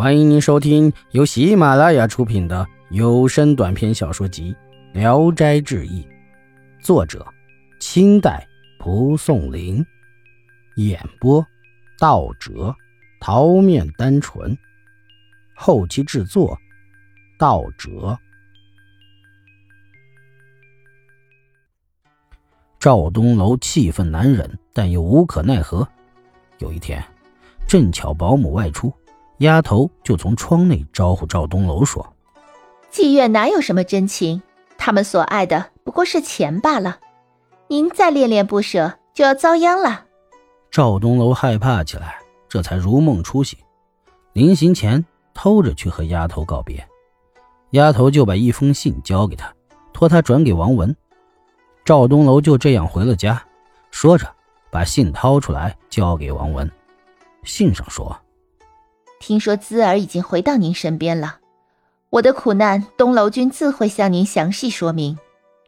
欢迎您收听由喜马拉雅出品的有声短篇小说集《聊斋志异》，作者：清代蒲松龄，演播：道哲、桃面单纯，后期制作：道哲。赵东楼气愤难忍，但又无可奈何。有一天，正巧保姆外出。丫头就从窗内招呼赵东楼说：“妓院哪有什么真情？他们所爱的不过是钱罢了。您再恋恋不舍，就要遭殃了。”赵东楼害怕起来，这才如梦初醒。临行前，偷着去和丫头告别。丫头就把一封信交给他，托他转给王文。赵东楼就这样回了家，说着，把信掏出来交给王文。信上说。听说姿儿已经回到您身边了，我的苦难，东楼君自会向您详细说明。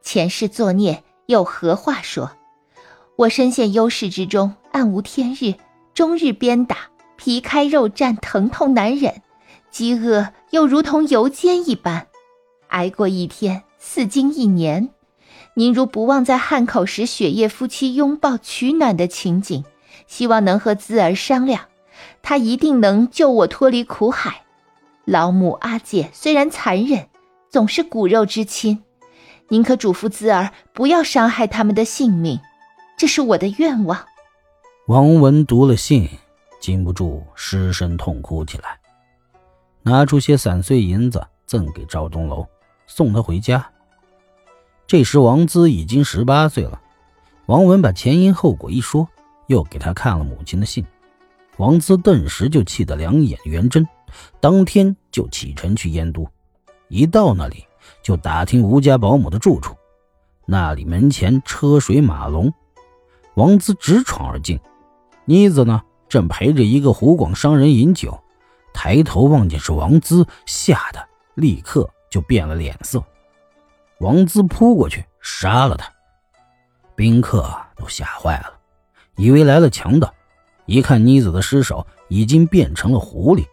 前世作孽，又何话说？我身陷忧事之中，暗无天日，终日鞭打，皮开肉绽，疼痛难忍，饥饿又如同油煎一般，挨过一天，似经一年。您如不忘在汉口时雪夜夫妻拥抱取暖的情景，希望能和姿儿商量。他一定能救我脱离苦海。老母阿姐虽然残忍，总是骨肉之亲。您可嘱咐姿儿不要伤害他们的性命，这是我的愿望。王文读了信，禁不住失声痛哭起来，拿出些散碎银子赠给赵东楼，送他回家。这时王姿已经十八岁了。王文把前因后果一说，又给他看了母亲的信。王资顿时就气得两眼圆睁，当天就启程去燕都。一到那里，就打听吴家保姆的住处。那里门前车水马龙，王资直闯而进。妮子呢，正陪着一个湖广商人饮酒，抬头望见是王资，吓得立刻就变了脸色。王资扑过去杀了他，宾客都吓坏了，以为来了强盗。一看妮子的尸首已经变成了狐狸，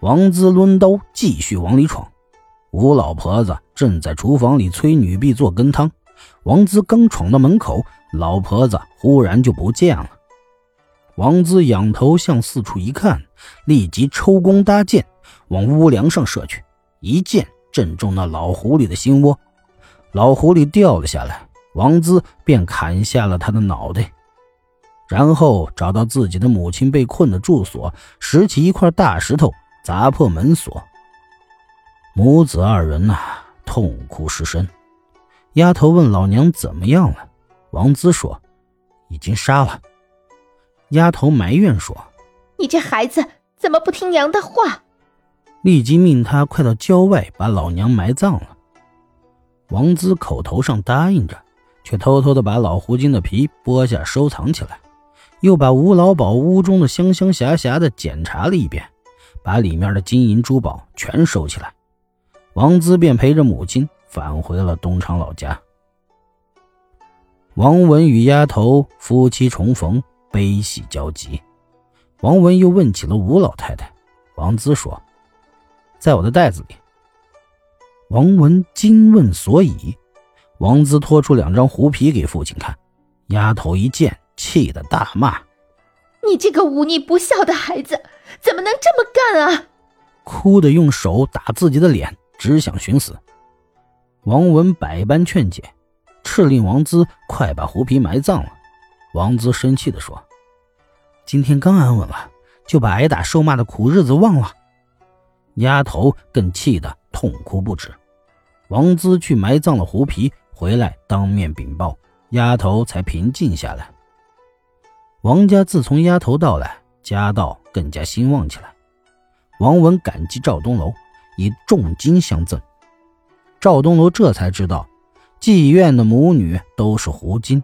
王姿抡刀继续往里闯。吴老婆子正在厨房里催女婢做羹汤，王姿刚闯到门口，老婆子忽然就不见了。王姿仰头向四处一看，立即抽弓搭箭往屋梁上射去，一箭正中那老狐狸的心窝，老狐狸掉了下来，王姿便砍下了他的脑袋。然后找到自己的母亲被困的住所，拾起一块大石头砸破门锁。母子二人呐，痛哭失声。丫头问老娘怎么样了，王姿说：“已经杀了。”丫头埋怨说：“你这孩子怎么不听娘的话？”立即命他快到郊外把老娘埋葬了。王姿口头上答应着，却偷偷的把老狐精的皮剥下收藏起来。又把吴老宝屋中的香香霞霞的检查了一遍，把里面的金银珠宝全收起来。王姿便陪着母亲返回了东昌老家。王文与丫头夫妻重逢，悲喜交集。王文又问起了吴老太太，王姿说：“在我的袋子里。”王文惊问所以，王姿拖出两张狐皮给父亲看，丫头一见。气得大骂：“你这个忤逆不孝的孩子，怎么能这么干啊！”哭的用手打自己的脸，只想寻死。王文百般劝解，敕令王姿快把狐皮埋葬了。王姿生气地说：“今天刚安稳了，就把挨打受骂的苦日子忘了。”丫头更气得痛哭不止。王资去埋葬了狐皮，回来当面禀报，丫头才平静下来。王家自从丫头到来，家道更加兴旺起来。王文感激赵东楼，以重金相赠。赵东楼这才知道，妓院的母女都是狐精。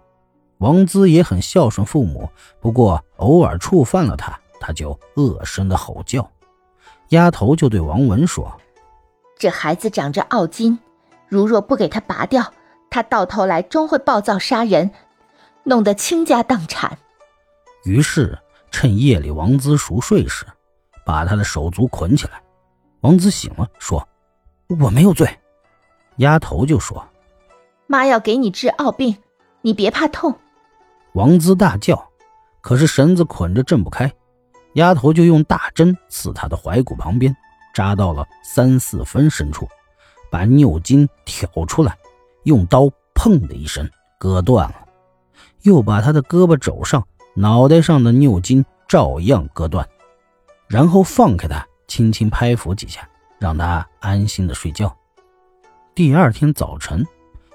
王姿也很孝顺父母，不过偶尔触犯了他，他就恶声的吼叫。丫头就对王文说：“这孩子长着傲筋，如若不给他拔掉，他到头来终会暴躁杀人，弄得倾家荡产。”于是，趁夜里王姿熟睡时，把他的手足捆起来。王子醒了，说：“我没有罪。”丫头就说：“妈要给你治傲病，你别怕痛。”王姿大叫，可是绳子捆着挣不开，丫头就用大针刺他的踝骨旁边，扎到了三四分深处，把拗筋挑出来，用刀砰的一声割断了，又把他的胳膊肘上、脑袋上的拗筋照样割断，然后放开他。轻轻拍抚几下，让他安心的睡觉。第二天早晨，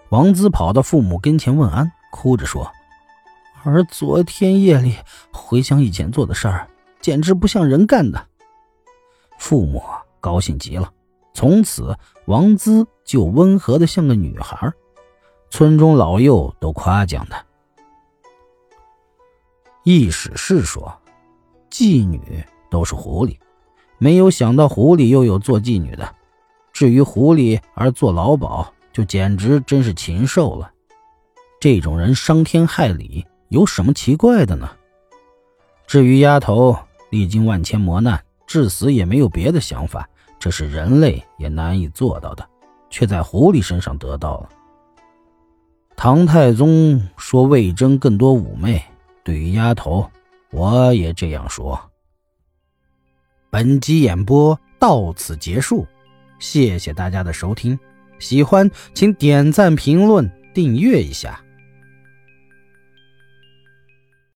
王姿跑到父母跟前问安，哭着说：“儿昨天夜里回想以前做的事儿，简直不像人干的。”父母高兴极了，从此王姿就温和的像个女孩，村中老幼都夸奖她。易史是说，妓女都是狐狸。没有想到狐狸又有做妓女的，至于狐狸而做老鸨，就简直真是禽兽了。这种人伤天害理，有什么奇怪的呢？至于丫头历经万千磨难，至死也没有别的想法，这是人类也难以做到的，却在狐狸身上得到了。唐太宗说魏征更多妩媚，对于丫头，我也这样说。本集演播到此结束，谢谢大家的收听。喜欢请点赞、评论、订阅一下。